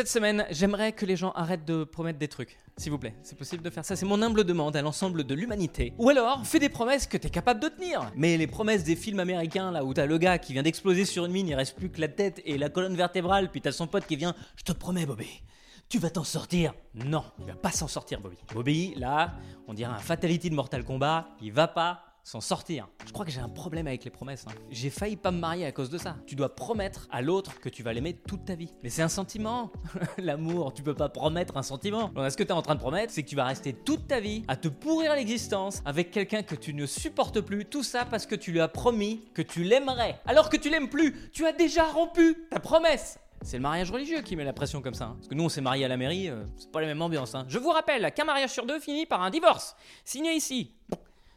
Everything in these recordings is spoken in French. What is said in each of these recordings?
Cette semaine, j'aimerais que les gens arrêtent de promettre des trucs. S'il vous plaît, c'est possible de faire ça. C'est mon humble demande à l'ensemble de l'humanité. Ou alors, fais des promesses que t'es capable de tenir. Mais les promesses des films américains, là où t'as le gars qui vient d'exploser sur une mine, il reste plus que la tête et la colonne vertébrale, puis t'as son pote qui vient Je te promets, Bobby. Tu vas t'en sortir Non, il va pas s'en sortir, Bobby. Bobby, là, on dirait un fatality de Mortal Kombat, il va pas s'en sortir. Je crois que j'ai un problème avec les promesses. hein. J'ai failli pas me marier à cause de ça. Tu dois promettre à l'autre que tu vas l'aimer toute ta vie. Mais c'est un sentiment. L'amour, tu peux pas promettre un sentiment. Ce que tu es en train de promettre, c'est que tu vas rester toute ta vie à te pourrir l'existence avec quelqu'un que tu ne supportes plus. Tout ça parce que tu lui as promis que tu l'aimerais. Alors que tu l'aimes plus, tu as déjà rompu ta promesse. C'est le mariage religieux qui met la pression comme ça. hein. Parce que nous, on s'est mariés à la mairie, euh, c'est pas la même ambiance. hein. Je vous rappelle qu'un mariage sur deux finit par un divorce. Signé ici.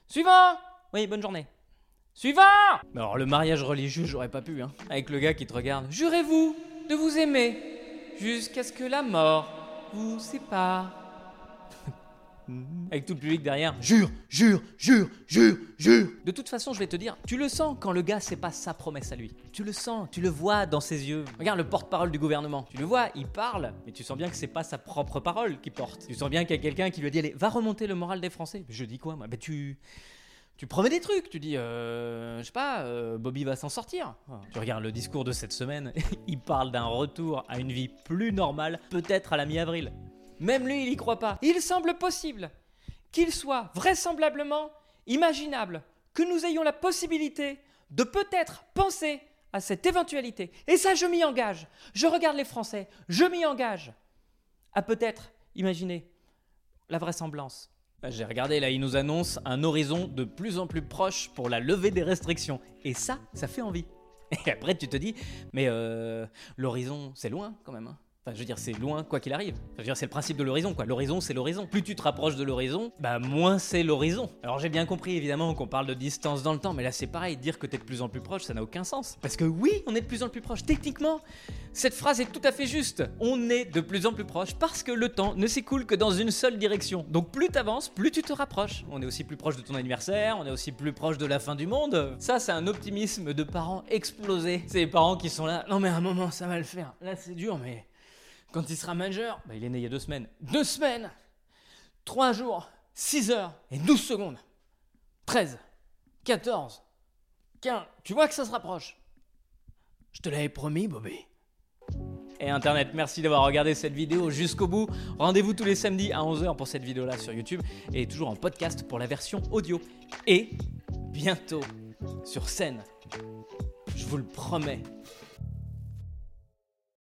Suivant Oui, bonne journée. Suivant Mais Alors, le mariage religieux, j'aurais pas pu, hein. Avec le gars qui te regarde. Jurez-vous de vous aimer jusqu'à ce que la mort vous sépare. Avec tout le public derrière. Jure, jure, jure, jure, jure. De toute façon, je vais te dire, tu le sens quand le gars, c'est pas sa promesse à lui. Tu le sens, tu le vois dans ses yeux. Regarde le porte-parole du gouvernement. Tu le vois, il parle, mais tu sens bien que c'est pas sa propre parole qu'il porte. Tu sens bien qu'il y a quelqu'un qui lui a dit, allez, va remonter le moral des Français. Je dis quoi, moi? Ben tu. Tu promets des trucs, tu dis, euh, je sais pas, euh, Bobby va s'en sortir. Tu regardes le discours de cette semaine, il parle d'un retour à une vie plus normale, peut-être à la mi-avril. Même lui, il y croit pas. Il semble possible qu'il soit vraisemblablement imaginable que nous ayons la possibilité de peut-être penser à cette éventualité. Et ça, je m'y engage. Je regarde les Français, je m'y engage à peut-être imaginer la vraisemblance. Bah, J'ai regardé, là, il nous annonce un horizon de plus en plus proche pour la levée des restrictions. Et ça, ça fait envie. Et après, tu te dis, mais euh, l'horizon, c'est loin quand même. hein. Enfin, je veux dire, c'est loin quoi qu'il arrive. Je veux dire, c'est le principe de l'horizon, quoi. L'horizon, c'est l'horizon. Plus tu te rapproches de l'horizon, bah moins c'est l'horizon. Alors j'ai bien compris, évidemment, qu'on parle de distance dans le temps, mais là c'est pareil, dire que t'es de plus en plus proche, ça n'a aucun sens. Parce que oui, on est de plus en plus proche. Techniquement, cette phrase est tout à fait juste. On est de plus en plus proche parce que le temps ne s'écoule que dans une seule direction. Donc plus t'avances, plus tu te rapproches. On est aussi plus proche de ton anniversaire, on est aussi plus proche de la fin du monde. Ça, c'est un optimisme de parents explosés. C'est les parents qui sont là. Non mais à un moment, ça va le faire. Là, c'est dur, mais quand il sera majeur, bah, il est né il y a deux semaines. Deux semaines Trois jours, 6 heures et 12 secondes. 13, 14, 15. Tu vois que ça se rapproche. Je te l'avais promis, Bobby. Et Internet, merci d'avoir regardé cette vidéo jusqu'au bout. Rendez-vous tous les samedis à 11h pour cette vidéo-là sur YouTube et toujours en podcast pour la version audio. Et bientôt sur scène. Je vous le promets.